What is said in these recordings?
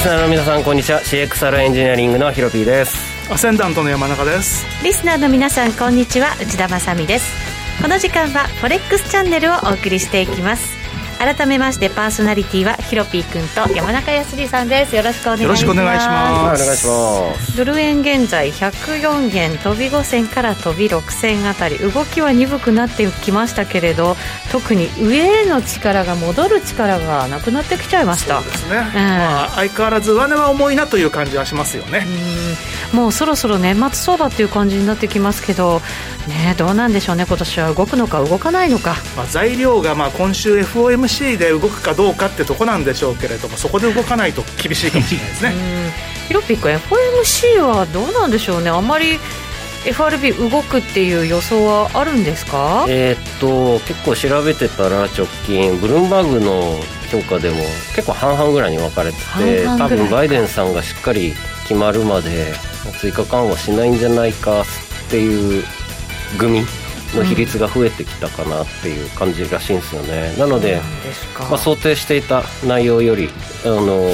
スナーの皆さんこんにちは。CXR エンジニアリングのヒロピーです。アセンダントの山中です。リスナーの皆さんこんにちは。内田まさです。この時間はフォレックスチャンネルをお送りしていきます改めましてパーソナリティはヒロピー君と山中康さんです。よろしくお願いします。よろしくお願いします。お願いします。ドル円現在104円飛び5銭から飛び6銭あたり動きは鈍くなってきましたけれど特に上への力が戻る力がなくなってきちゃいました。そうですね、うん、まあ、相変わらず上値は重いなという感じはしますよねもうそろそろ年末相場っていう感じになってきますけどねどうなんでしょうね。今年は動くのか動かないのか、まあ、材料がまあ今週 FOMC MC で動くかどうかってとこなんでしょうけれどもそこで動かないと厳しいかもしれないですね。ヒロピック FOMC はどうなんでしょうね。あんまり FRB 動くっていう予想はあるんですか？えー、っと結構調べてたら直近ブルームバーグの評価でも結構半々ぐらいに分かれてて多分バイデンさんがしっかり決まるまで追加緩和しないんじゃないかっていう組の比率が増えてきたかなっていう感じらしいんですよね、なのでまあ、想定していた内容よりあの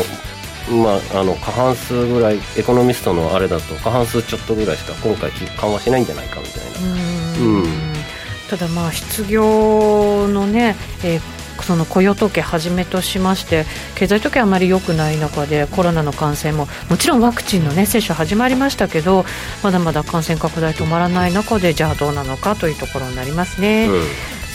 まあ、あの過半数ぐらいエコノミストのあれだと過半数ちょっとぐらいしか今回緩和しないんじゃないかみたいな。うん。ただまあ失業のね、えー、その雇用統計はじめとしまして経済統計あまり良くない中でコロナの感染ももちろんワクチンの、ね、接種始まりましたけどまだまだ感染拡大止まらない中でじゃあどうなのかというところになりますね。うん。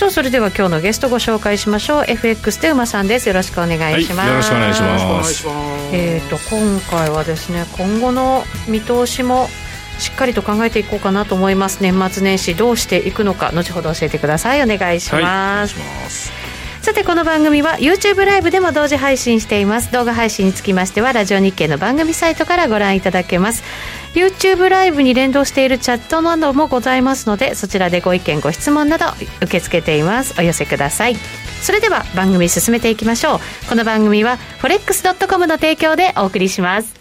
さあそれでは今日のゲストご紹介しましょう。FX で馬さんです。よろしくお願いします、はい、よろしくお願いします。えっ、ー、と今回はですね今後の見通しもしっかりと考えていこうかなと思います。年末年始どうしていくのか後ほど教えてください。お願いします、はいさてこの番組は YouTube ライブでも同時配信しています。動画配信につきましてはラジオ日経の番組サイトからご覧いただけます。YouTube ライブに連動しているチャットなどもございますのでそちらでご意見ご質問など受け付けています。お寄せください。それでは番組進めていきましょう。この番組は forex.com の提供でお送りします。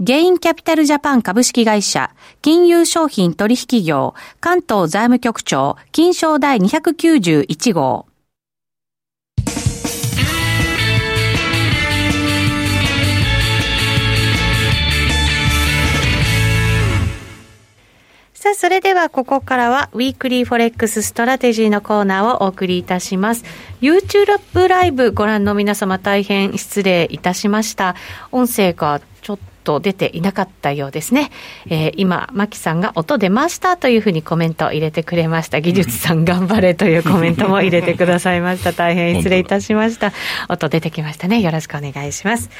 ゲインキャピタルジャパン株式会社、金融商品取引業、関東財務局長、金商第291号。さあ、それではここからは、 Weekly Forex Strategy のコーナーをお送りいたします。YouTube ライブご覧の皆様大変失礼いたしました。音声がちょっとと出ていなかったようですね。えー、今、マキさんが音出ましたというふうにコメントを入れてくれました。技術さん頑張れというコメントも入れてくださいました。大変失礼いたしました。音出てきましたね。よろしくお願いします。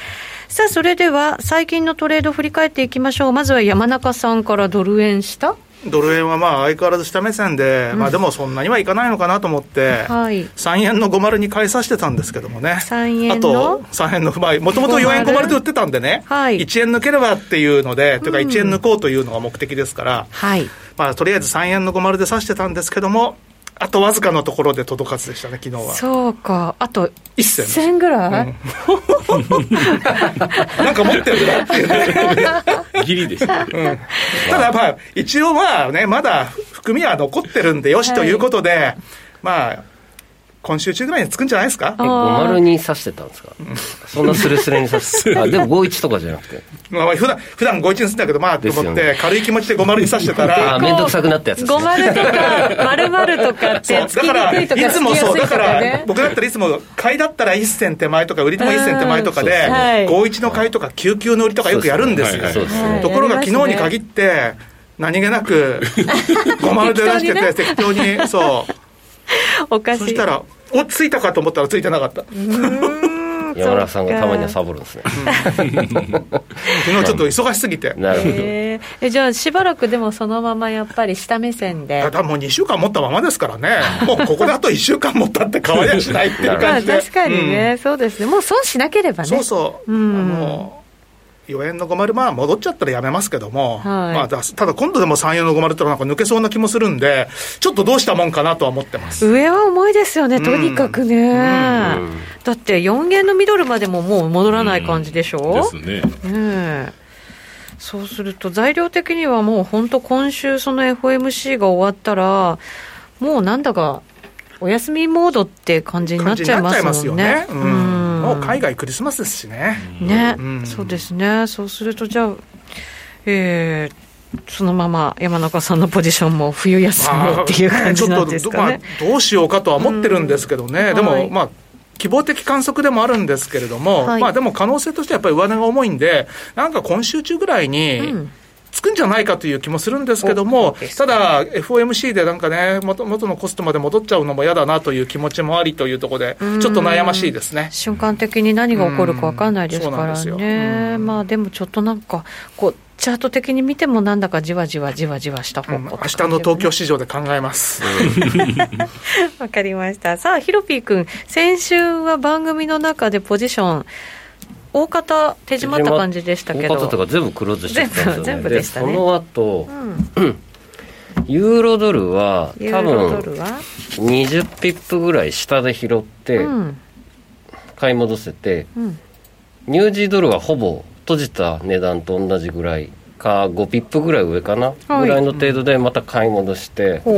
さあ、それでは最近のトレード振り返っていきましょう。まずは山中さんからドル円したドル円はまあ相変わらず下目線で、うん、まあでもそんなにはいかないのかなと思って、はい、3円の50に買いさせてたんですけどもね、3円あと3円の、まあ、もともと4円50で売ってたんでね、はい、1円抜ければっていうので、というか1円抜こうというのが目的ですから、はい、まあ、とりあえず3円の50で指してたんですけども、あとわずかのところで届かずでしたね、昨日は。そうか、あと1銭。銭ぐらい、うん、なんか持ってるなっていうね。ギリです、ね、うん、ただまあ、一応まあね、まだ含みは残ってるんでよしということで、はい、まあ、今週中ぐらいにつくんじゃないですか？え、502に刺してたんですか、そんなスレスレに刺してあ、でも51とかじゃなくて。まあ、普段、普段51にするんだけど、まあ、と思って、軽い気持ちで50に刺してたら。あ、面倒くさくなったやつです、ね。50とか、丸々とかって、つきにくいとか、いつもそう、だから、僕だったらいつも、買いだったら1銭手前とか、売りでも1銭手前とかで、51の買いとか、99の売りとかよくやるんですよ。ところが、昨日に限って、何気なく、50で出してて、適当に、そう。おかしい。そしたら、おついたかと思ったらついてなかった。山中さんがたまにはサボるんですね。昨日ちょっと忙しすぎて。なるほど。えじゃあしばらくでもそのままやっぱり下目線で。だもう2週間持ったままですからね。もうここであと1週間持ったって変わりはしないっていう感じで。確かにね、うん、そうですね。もう損しなければね。そうそう。うん、あの4円の50、まあ戻っちゃったらやめますけども、はい、まあ、ただ今度でも3円の50ってのはなんか抜けそうな気もするんで、ちょっとどうしたもんかなとは思ってます。上は重いですよね、とにかくね、うん。うん、だって4円のミドルまでももう戻らない感じでしょ、うん、ですね。ねそうすると、材料的にはもう本当、今週、その FOMC が終わったら、もうなんだか、お休みモードって感じになっちゃいますもんね。うんもう海外クリスマスですしね。ね、うん、そうですね。そうすると、じゃあ、えー、そのまま山中さんのポジションも冬休みっていう感じなんですかね、まあ、どうしようかとは思ってるんですけどね、うん、でも、はい、まあ、希望的観測でもあるんですけれども、はい、まあでも可能性としてはやっぱり上値が重いんで、なんか今週中ぐらいに、うんつくんじゃないかという気もするんですけども、ただ、FOMC でなんかね元、元のコストまで戻っちゃうのも嫌だなという気持ちもありというところで、ちょっと悩ましいですね。瞬間的に何が起こるか分かんないですからね、まあでもちょっとなんか、こう、チャート的に見てもなんだかじわじわじわじわした方向、ね、うん、明日の東京市場で考えます。わかりました。さあヒロピー君先週は番組の中でポジション大方手締まった感じでしたけど。大方とか全部クローズしてたんですよね。全部でしたね。その後、うん、ユーロドルは多分20ピップぐらい下で拾って買い戻せて、うん、ニュージードルはほぼ閉じた値段と同じぐらいか5ピップぐらい上かな、はい、ぐらいの程度でまた買い戻して、う。ん、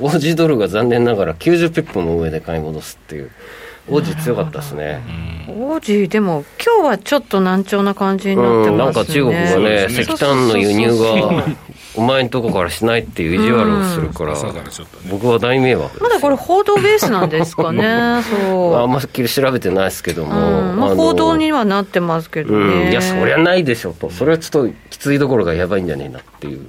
オージードルが残念ながら90ピップも上で買い戻すっていうオージー強かったですね。オージー、でも、今日はちょっと軟調な感じになってますね。なんか中国がね、石炭の輸入が、お前んとこからしないっていう意地悪をするから、僕は大迷惑まだこれ、報道ベースなんですかね、そう。あんまり調べてないですけども。まあ、報道にはなってますけどね。いや、そりゃないでしょと。それはちょっときついところがやばいんじゃねえなっていう。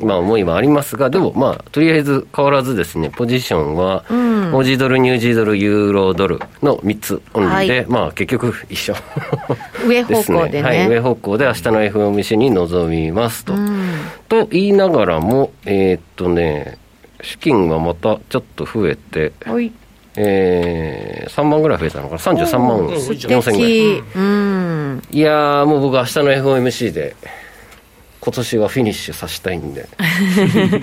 まあ思いもありますが、でもまあ、とりあえず変わらずですね、ポジションは、うん、オージードル、ニュージードル、ユーロドルの3つオンリーで、はい、まあ結局一緒。上方向でね、はい、上方向で明日の FOMC に臨みますと。うん、と言いながらも、えー、っとね、資金がまたちょっと増えて、はい。えー、3万ぐらい増えたのかな、33万4000ぐらい。うん、いやもう僕、明日の FOMC で。今年はフィニッシュさせたいんで。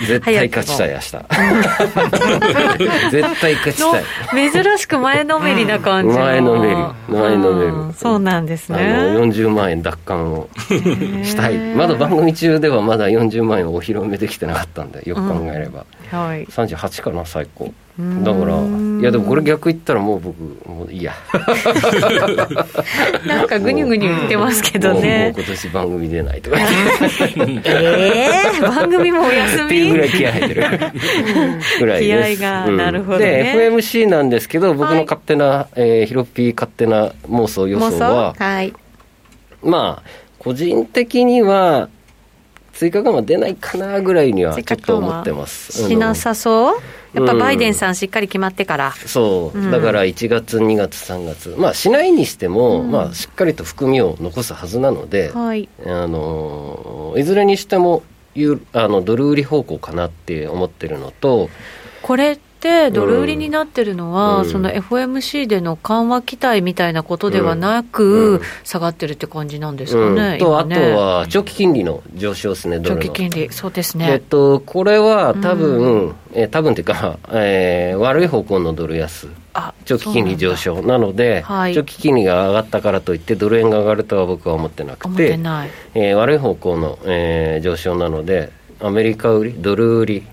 絶対勝ちたい明日。絶対勝ちたい。珍しく前のめりな感じ、前のめり前のめり。そうなんですね。あの40万円奪還をしたい。まだ番組中ではまだ40万円をお披露目できてなかったんでよく考えれば、うんはい、38かな最高だからいやでもこれ逆言ったらもう僕もういいや。なんかぐにゅぐにゅ言ってますけどね。もう今年番組出ないとか。ええー、番組もお休み？っていうぐらい気合入ってる。ぐらい気合が、うん、なるほど、ね、で FMC なんですけど僕の勝手な、はい、えー、ヒロピー勝手な妄想予想ははい。まあ個人的には追加緩和出ないかなぐらいにはちょっと思ってます。しなさそう？やっぱバイデンさんしっかり決まってから、う。ん、そう、だから1月2月3月まあしないにしても、うん、まあしっかりと含みを残すはずなので、はい、あのいずれにしてもあのドル売り方向かなって思ってるのとこれてドル売りになってるのは、うん、その FOMC での緩和期待みたいなことではなく、うん、下がってるって感じなんですかね、と、ね、あとは長期金利の上昇ですね、長期金利、そうですね。えっと、これは多分、うん、えー、多分っていうか、えー、悪い方向のドル安。長期金利上昇。なので、はい、長期金利が上がったからといってドル円が上がるとは僕は思ってなくてえー、悪い方向の、えー、上昇なのでアメリカ売りドル売り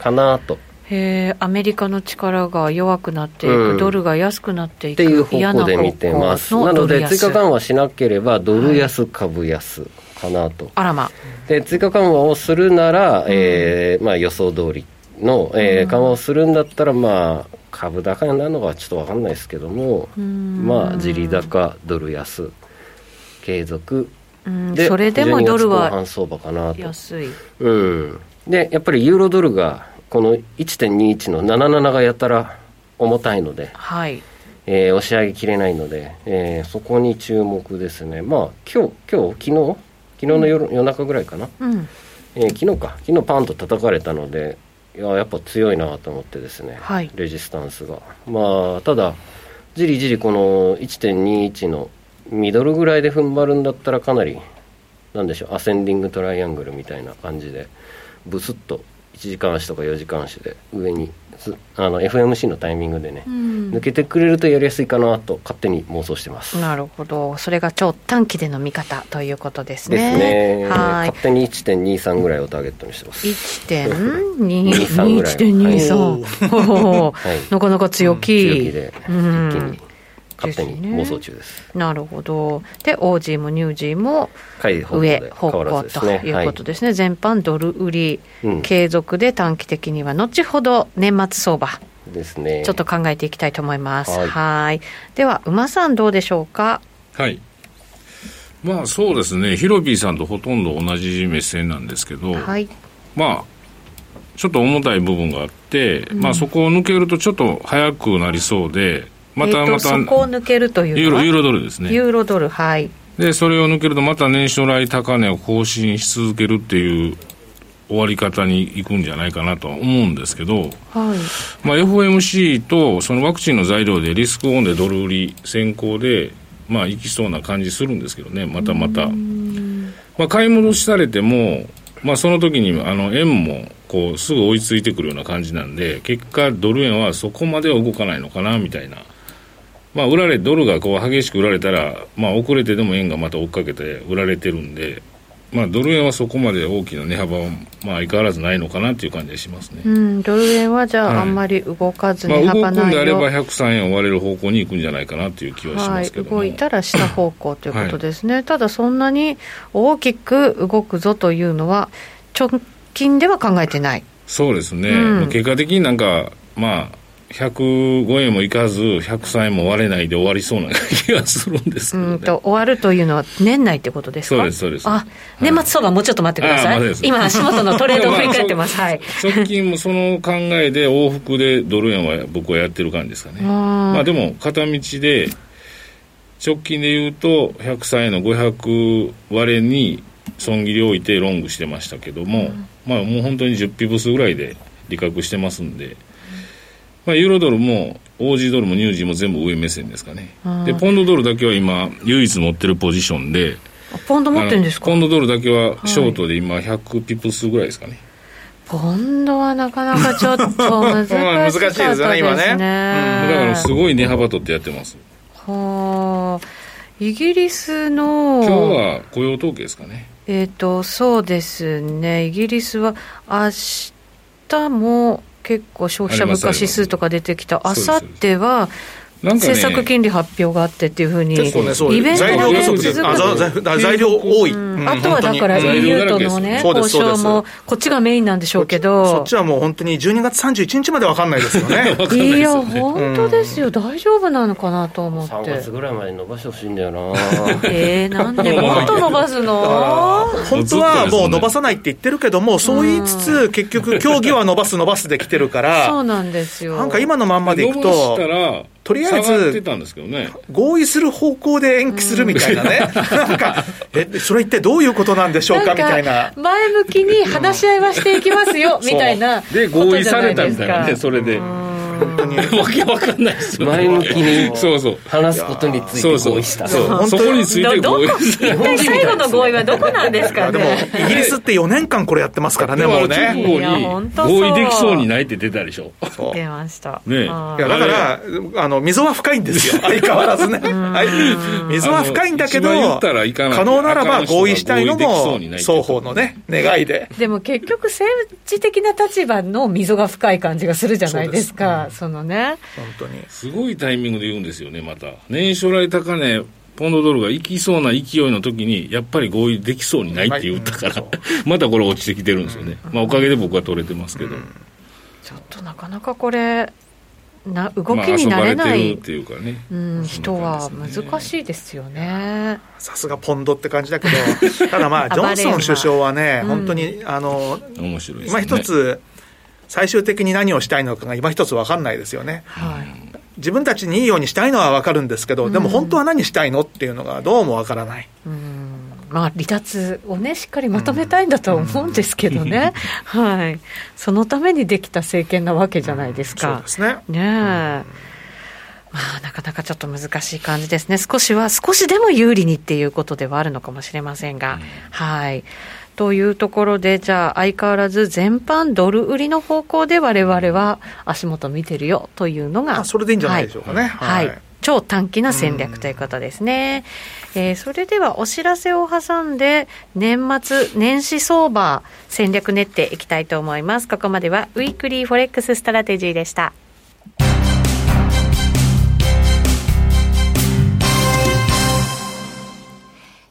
かなとへアメリカの力が弱くなっていく、うん、ドルが安くなっていくっていう方向で見てます。なので追加緩和しなければドル安、株安かなと。あらま。で追加緩和をするなら、うん、えー、まあ、予想通りの、えー、緩和をするんだったらまあ株高になるのかちょっと分かんないですけどもまあ地利高ドル安継続。でそれでもドルは相場かなと。安い、うん、でやっぱりユーロドルがこの1.21の77がやたら重たいので、はい。えー、押し上げきれないので、えー、そこに注目ですね。まあ今日今日昨日昨日の夜うん、夜中ぐらいかな、うん。えー、昨日か。昨日パンと叩かれたのでいややっぱ強いなと思ってですね、はい、レジスタンスが。まあただじりじりこの1.21のミドルぐらいで踏ん張るんだったらかなりなんでしょうアセンディングトライアングルみたいな感じでブスッと1時間足とか4時間足で上にあの FMC のタイミングでね、うん、抜けてくれるとやりやすいかなと勝手に妄想してます。なるほど。それが超短期での見方ということですね。ですね。はい。勝手に1.23ぐらいをターゲットにしてます。1.23ぐらい。1.23、はい、なかなか強気、うん、強気で一気に勝手に妄想中です、ね、なるほど。でオージーもニュージーも上方向ということですね、はい、全般ドル売り、うん、継続で短期的には後ほど年末相場。ですね。ちょっと考えていきたいと思います。はい。では馬さんどうでしょうか？はい。まあそうですね。ヒロピーさんとほとんど同じ目線なんですけど、はい、まあちょっと重たい部分があって、うん、まあそこを抜けるとちょっと早くなりそうでまたまた、そこを抜けるというユーロユーロドルですね。ユーロドルはい。でそれを抜けるとまた年初来高値を更新し続けるっていう終わり方にいくんじゃないかなとは思うんですけど、はい。まあ、FOMC とそのワクチンの材料でリスクオンでドル売り先行で、まあ、いきそうな感じするんですけどね。またまた、まあ、買い戻しされても、まあ、その時にあの円もこうすぐ追いついてくるような感じなんで結果ドル円はそこまでは動かないのかなみたいなまあ、売られ、ドルがこう激しく売られたら、まあ、遅れてでも円がまた追っかけて売られてるんで、まあ、ドル円はそこまで大きな値幅は、まあ、相変わらずないのかなという感じがしますね、うん、ドル円はじゃあ、はい、あんまり動かずに幅ないよ、まあ、動くんであれば103円を割れる方向に行くんじゃないかなという気はしますけど、はい、動いたら下方向ということですね、はい、ただそんなに大きく動くぞというのは、直近では考えてない。そうですね、うん、結果的になんか、まあ、105円もいかず、103円も割れないで終わりそうな気がするんですね、うんと終わるというのは、年内ってことですか？そうです、そうです。あ、年末相場、もうちょっと待ってください。今、足元のトレードを振り返ってます。はい。直近もその考えで、往復でドル円は僕はやってる感じですかね。まあでも、片道で、直近で言うと、103円の500割れに損切りを置いてロングしてましたけども、うん、まあもう本当に10ピブスぐらいで利確してますんで、まあ、ユーロドルもオージードルもニュージーも全部上目線ですかね。でポンドドルだけは今唯一持ってるポジションで。ポンド持ってるんですか？ポンドドルだけはショートで今100ピプスぐらいですかね、ポンドはなかなかちょっと難しい 難しいですよね今ね、うん、だからすごい値幅取ってやってます。はあ。イギリスの今日は雇用統計ですかね。えっ、ー、とそうですね。イギリスは明日も結構消費者物価指数とか出てきた、あさっては、政策金利発表があってっていうふうに、イベントがね、続く。材料多い、あとはだから EU とのね、交渉も、こっちがメインなんでしょうけど、そっちはもう本当に12月31日まで分かんないですよね。いや、本当ですよ、大丈夫なのかなと思って。3月ぐらいまで伸ばしてほしいんだよな。えー、なんでも。っと伸ばすの？本当はもう伸ばさないって言ってるけども、そう言いつつ、結局、競技は伸ばす伸ばすできてるから、そうなんですよ。なんか今のまんまでいくと。とりあえず、合意する方向で延期するみたいなね、なんか、え、それ一体どういうことなんでしょうかみたいな。前向きに話し合いはしていきますよ、みたいな。で、合意されたみたいなね、それで。本当に。わけわかんないですよ、前向きにそうそう。話すことについて合意した。そう。そこについて合意。した最後の合意はどこなんですかね。でもイギリスって4年間これやってますからねもうね。合意できそうにないって出たでしょ。出ました。ねい。やだからあの溝は深いんですよ。相変わらずね、はい、溝は深いんだけど可能ならば合意したいのも双方のね願いで。でも結局政治的な立場の溝が深い感じがするじゃないですかそのね。本当に。すごいタイミングで言うんですよねまた。年初来高値ポンドドルが行きそうな勢いの時にやっぱり合意できそうにないって言ったから、またこれ落ちてきてるんですよね、まあ、おかげで僕は取れてますけど、ちょっとなかなかこれな動きになれない、っていうかね、うん、人は難しいですよね。さすがポンドって感じだけどただまあジョンソン首相はね、本当にあの面白い、ね、今一つ最終的に何をしたいのかが今一つ分かんないですよね。はい、自分たちにいいようにしたいのは分かるんですけど、でも本当は何したいのっていうのがどうも分からない。うん。まあ、離脱をね、しっかりまとめたいんだとは思うんですけどね、うん、はい、そのためにできた政権なわけじゃないですか。そうですね。ねえ、まあ、なかなかちょっと難しい感じですね、少しは、少しでも有利にっていうことではあるのかもしれませんが、うん、はい。というところで、じゃあ、相変わらず全般ドル売りの方向で我々は足元見てるよというのが、それでいいんじゃないでしょうかね。はい、はい超短期な戦略ということですね。えー、それではお知らせを挟んで、年末年始相場戦略練っていきたいと思います。ここまでは Weekly Forex Strategy でした。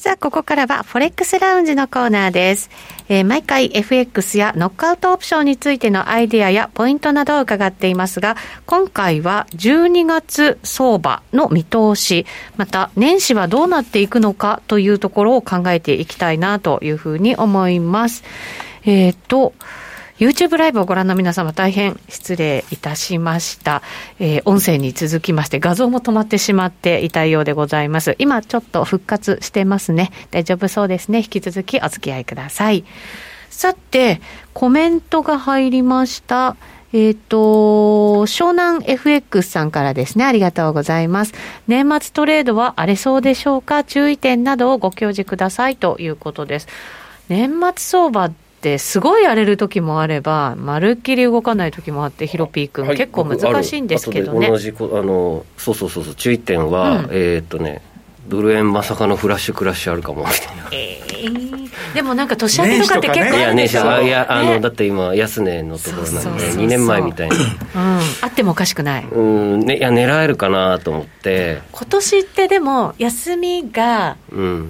さあ、ここからはフォレックスラウンジのコーナーです。えー、毎回 FX やノックアウトオプションについてのアイデアやポイントなどを伺っていますが、今回は12月相場の見通し、また年始はどうなっていくのかというところを考えていきたいなというふうに思います。えっ、ー、と、YouTube ライブをご覧の皆様大変失礼いたしました。えー、音声に続きまして画像も止まってしまっていたようでございます。今ちょっと復活してますね。大丈夫そうですね。引き続きお付き合いください。さて、コメントが入りました。えっ、ー、と、湘南 FX さんからですね、ありがとうございます。年末トレードは荒れそうでしょうか？注意点などをご教示くださいということです。年末相場すごい荒れる時もあればまるっきり動かない時もあってヒロピー君、はい、結構難しいんですけどね。同じあのそうそうそうそう注意点は、うん、えー、っとねドル円まさかのフラッシュクラッシュあるかもみたいな、えー、でもなんか年明けとかって結構あるでしょ、ね、いや、あの、だって今安値のところなんで2年前みたいに、うん、あってもおかしくない。うん、ね、いや狙えるかなと思って。今年ってでも休みが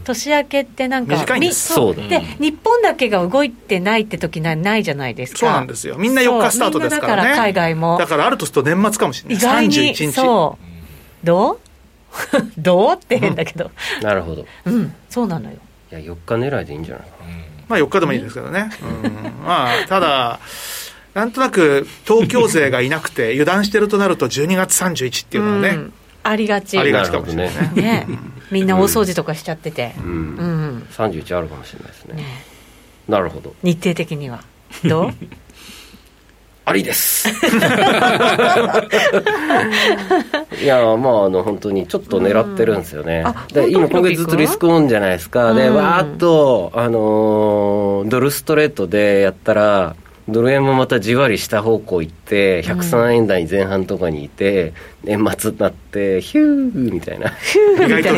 年明けってなんか、短いんです。そう。で日本だけが動いてないって時なないじゃないですか。そうなんですよ。みんな4日スタートですからね。だから海外も。だからあるとすると年末かもしれない。意外に31日。そう。どう？どうって変だけど、うん、なるほど。うんそうなのよ。いや4日狙いでいいんじゃない？かな、まあ4日でもいいですけどね、うん、まあただなんとなく東京勢がいなくて 油断してるとなると12月31っていうのはね、うん、ありがち。ありがちかもしれないね。ね。みんな大掃除とかしちゃってて、うん。うん、31あるかもしれないですね、ね、なるほど。日程的には。どう？ありです。いやまああの本当にちょっと狙ってるんですよね、うん、で今今月ずっとリスクオンじゃないですか、うん、でわーっとあのー、ドルストレートでやったらドル円もまたじわり下方向行って103円台前半とかにいて、年末になってヒューみたいな。意外と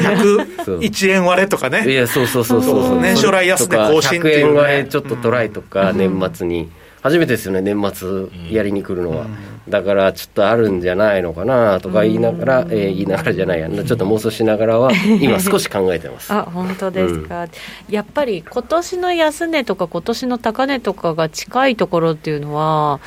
101円割れとかね。いやそうそうそうそうそう。年初来安値更新っていう、ね、100円割れちょっとトライとか、年末に。初めてですよね年末やりに来るのは、だからちょっとあるんじゃないのかなとか言いながら、えー、言いながらじゃないやちょっと妄想しながらは今少し考えてます。あ本当ですか、うん、やっぱり今年の安値とか今年の高値とかが近いところっていうのは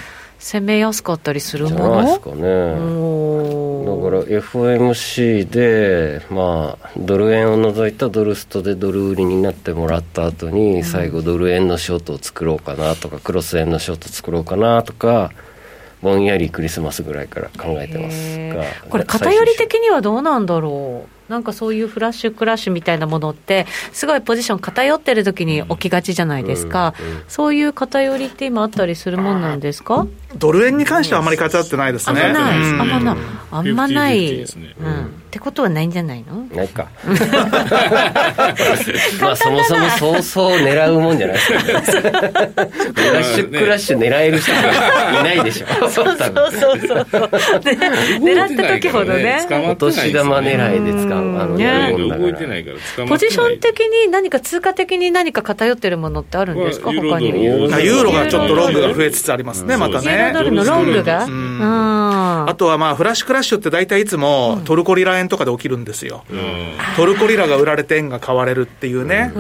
攻めやすかったりするもの？じゃないですかね。だから FOMC でまあドル円を除いたドルストでドル売りになってもらった後に最後ドル円のショートを作ろうかなとかクロス円のショート作ろうかなとかぼんやりクリスマスぐらいから考えてますが。これ偏り的にはどうなんだろう？なんかそういうフラッシュクラッシュみたいなものって、すごいポジション偏ってる時に起きがちじゃないですか、うんうん、そういう偏りって今あったりするもんなんですか？ドル円に関してはあまり偏ってないですね。あんまない、あんまない、あんまない。うん。ってことはないんじゃないの？ないか。まあそもそもそうそう狙うもんじゃないですか、ね、ラッシュクラッシュ狙える人がいないでしょ。そうそうそうそう。そう、狙った時ほどね。お年玉狙いで使うあのね。動いてないから。ポジション的に何か通貨的に何か偏ってるものってあるんですか？他にユーロがちょっとロングが増えつつありますねまたね。ユーロドル。のロングが？あとはまあフラッシュクラッシュって大体いつもトルコリラ円とかで起きるんですよ、トルコリラが売られて円が買われるっていうね、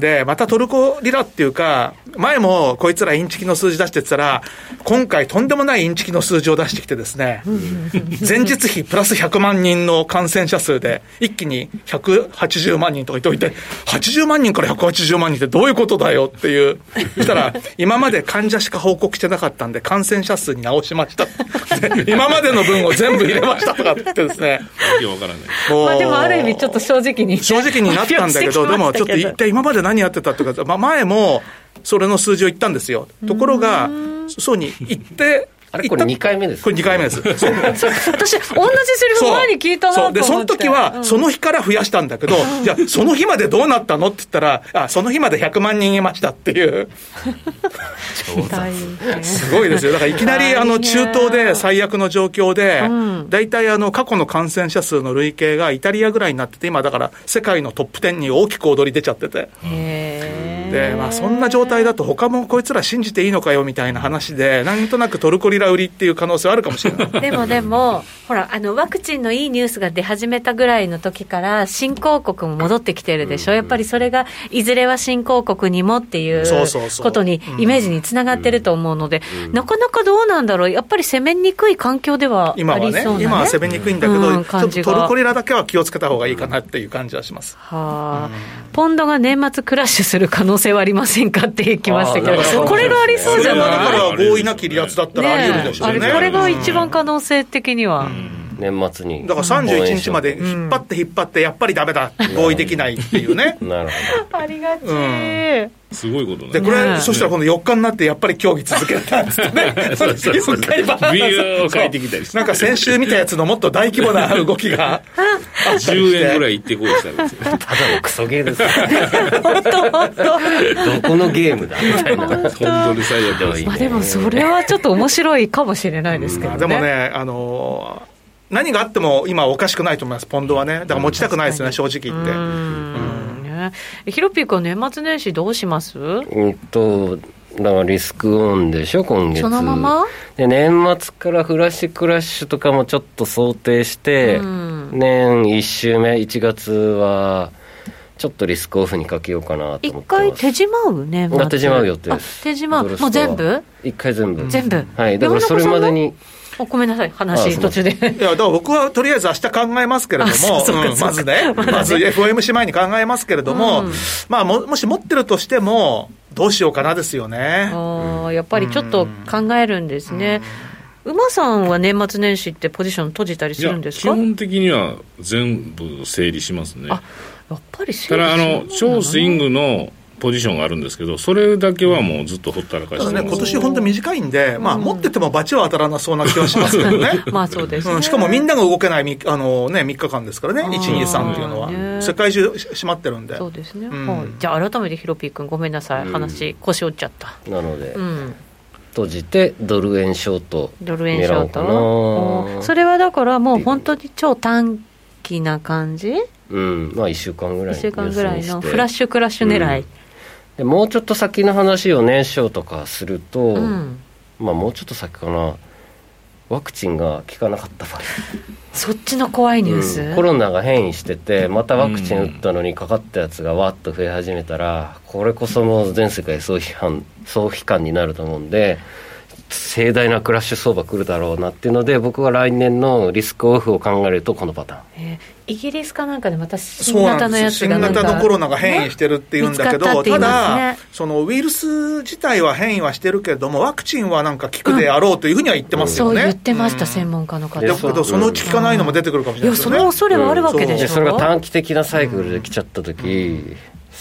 でまたトルコリラっていうか、前もこいつらインチキの数字出してたら、今回とんでもないインチキの数字を出してきてですね、前日比プラス100万人の感染者数で、一気に180万人とか言っておいて、80万人から180万人ってどういうことだよっていう、そしたら、今まで患者しか報告してなかったんで、感染者数に直しました。今までの分を全部入れましたとかってですね。わからない。まあでもある意味ちょっと正直に。正直になったんだ けど、でもちょっと一体今まで何やってたっていうか、まあ前もそれの数字を言ったんですよ。ところが、そうに言って、あれこれ2回目ですこれ2回目です。私、同じセリフ前に聞いたなと思って。で、その時は、その日から増やしたんだけど、じゃあ、その日までどうなったの？って言ったら、あ、その日まで100万人いましたっていう。すごいですよ。だからいきなり、あの、中東で最悪の状況で、大体、あの、過去の感染者数の累計がイタリアぐらいになってて、今、だから、世界のトップ10に大きく踊り出ちゃってて。で、まあ、そんな状態だと、他もこいつら信じていいのかよみたいな話で、なんとなくトルコリラ売りっていう可能性はあるかもしれない。でもでも、ほら、あの、ワクチンのいいニュースが出始めたぐらいの時から、新興国も戻ってきてるでしょ。やっぱりそれが、いずれは新興国にもっていうことに、イメージにつながってると思うので、なかなかどうなんだろう。やっぱり攻めにくい環境ではありそうな、ね、今はね。今は攻めにくいんだけど、うん、ちょっとトルコリラだけは気をつけた方がいいかなっていう感じはします。はあ、ポンドが年末クラッシュする可能性はありませんかってきましたけど、これがありそうじゃない？だから合意なき離脱だったらあり得るでしょうね。ねこれが一番可能性的には。年末に。だから31日まで引っ張って引っ張ってやっぱりだ。めだ合意できないっていうね。なるほど。ありがち、うん。すごいことでこれ、そしたら今度4日になってやっぱり競技続けたんですね。そうそうそう。ビューを変えてきたりなんか先週見たやつのもっと大規模な動きが。10円ぐらいいってこうしたんですよ。ただのクソゲーです。本当本当。どこのゲームだみたいな。本当に最悪まあでもそれはちょっと面白いかもしれないですけどね、でもねあのー何があっても今おかしくないと思います、ポンドはね。だから持ちたくないですよね、正直言って。ね、ヒロピー君は年末年始どうします？うんと、だからリスクオンでしょ、今月。そのまま？で、年末からフラッシュクラッシュとかもちょっと想定して、年1週目、1月は、ちょっとリスクオフにかけようかなと思って一回手締まうね、ま、手締まう予定です。手締まう。もう全部？一回全部。全部。はい。だからそれまでに ごめんなさい、話、途中で。いや、だから僕はとりあえず明日考えますけれども、まずね、まず FOMC 前に考えますけれども、まあも、もし持ってるとしても、どうしようかなですよね。あやっぱりちょっと考えるんですね。馬さんは年末年始ってポジション閉じたりするんですか？基本的には全部整理しますね。あやっぱりただあの超スイングのポジションがあるんですけど、それだけはもうずっとほったらかしてね、今年本当短いんで、まあ、持ってても罰は当たらなそうな気はしますけどね。まあそうです、ね。うん、しかもみんなが動けないあの、ね、3日間ですからね、1、2、3っていうのは、世界中閉まってるんで。そうですね、うん、じゃあ改めてヒロピー君、ごめんなさい、話、腰折っちゃった。なので、閉じてドル円ショートドル円ショート。それはだからもう本当に超短期な感じ？うん。まあ1週間ぐらい1週間ぐらいのフラッシュクラッシュ狙い、うんでもうちょっと先の話を年少とかすると、うん、まあもうちょっと先かな。ワクチンが効かなかった場合。そっちの怖いニュース、うん、コロナが変異しててまたワクチン打ったのにかかったやつがわっと増え始めたらこれこそもう全世界総批判総批判になると思うんで盛大なクラッシュ相場来るだろうなっていうので僕は来年のリスクオフを考えるとこのパターン、えー、イギリスかなんかでまた新型のやつが新型のコロナが変異してるっていうんだけど、ね、ただそのウイルス自体は変異はしてるけれどもワクチンはなんか効くであろうというふうには言ってますよね、うん、そう言ってました、うん、専門家の方。だけどそのうち効かないのも出てくるかもしれないね、いやその恐れはあるわけでしょ、うん、それが短期的なサイクルで来ちゃった時、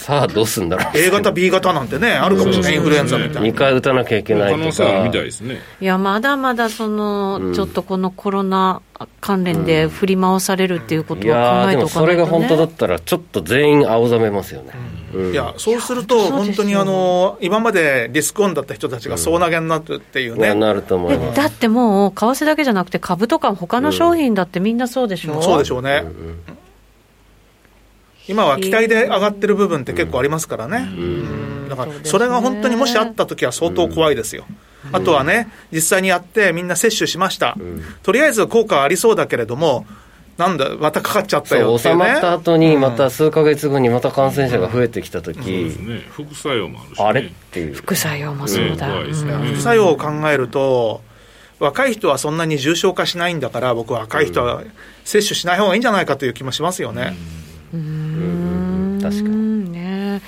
さあどうすんだろう。A 型 B 型なんてねあるかもしれない。インフルエンザみたいな2回打たなきゃいけないとか。みたいですね。いやまだまだその、うん、ちょっとこのコロナ関連で振り回されるっていうことは考えておかないと、ね、それが本当だったらちょっと全員青ざめますよね、うん、いやそうすると本当にあの今までリスクオンだった人たちが総投げになるっていうね、なると思います。だってもう為替だけじゃなくて株とか他の商品だってみんなそうでしょ、うん、そうでしょうね、うん今は期待で上がってる部分って結構ありますからね、だからそれが本当にもしあったときは相当怖いですよ。あとはね、実際にやってみんな接種しました、とりあえず効果ありそうだけれども、なんだ、またかかっちゃったよね、収まった後に、また数か月後にまた感染者が増えてきたとき、うんね、副作用もあるし、ね、あれっていう。副作用もそうだ、ね、副作用を考えると、若い人はそんなに重症化しないんだから、僕は若い人は接種しない方がいいんじゃないかという気もしますよね。うん確かに。ね。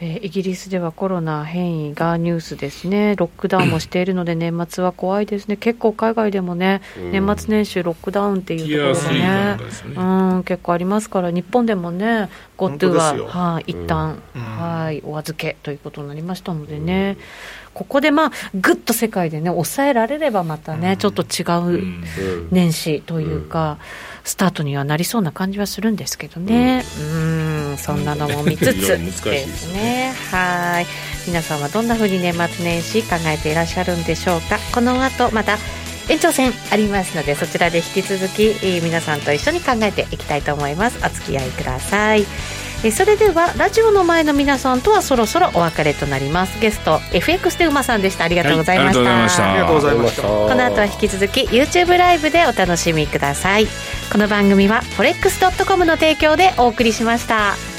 えー、イギリスではコロナ変異がニュースですね、ロックダウンもしているので、年末は怖いですね、結構海外でもね、年末年始、ロックダウンっていうところがね、うん、結構ありますから、日本でもね、GoTo は、はい、一旦、はい、お預けということになりましたのでね。ここでまあぐっと世界でね抑えられればまたね、ちょっと違う年始というか、スタートにはなりそうな感じはするんですけどね、うん、んそんなのも見つつですね。はい。皆さんはどんなふうに年末年始考えていらっしゃるんでしょうか。この後また延長戦ありますのでそちらで引き続き皆さんと一緒に考えていきたいと思います。お付き合いくださいえそれではラジオの前の皆さんとはそろそろお別れとなります。ゲスト FX で馬さんでした。ありがとうございました、はい、ありがとうございました。この後は引き続き YouTube ライブでお楽しみください。この番組は forex.com の提供でお送りしました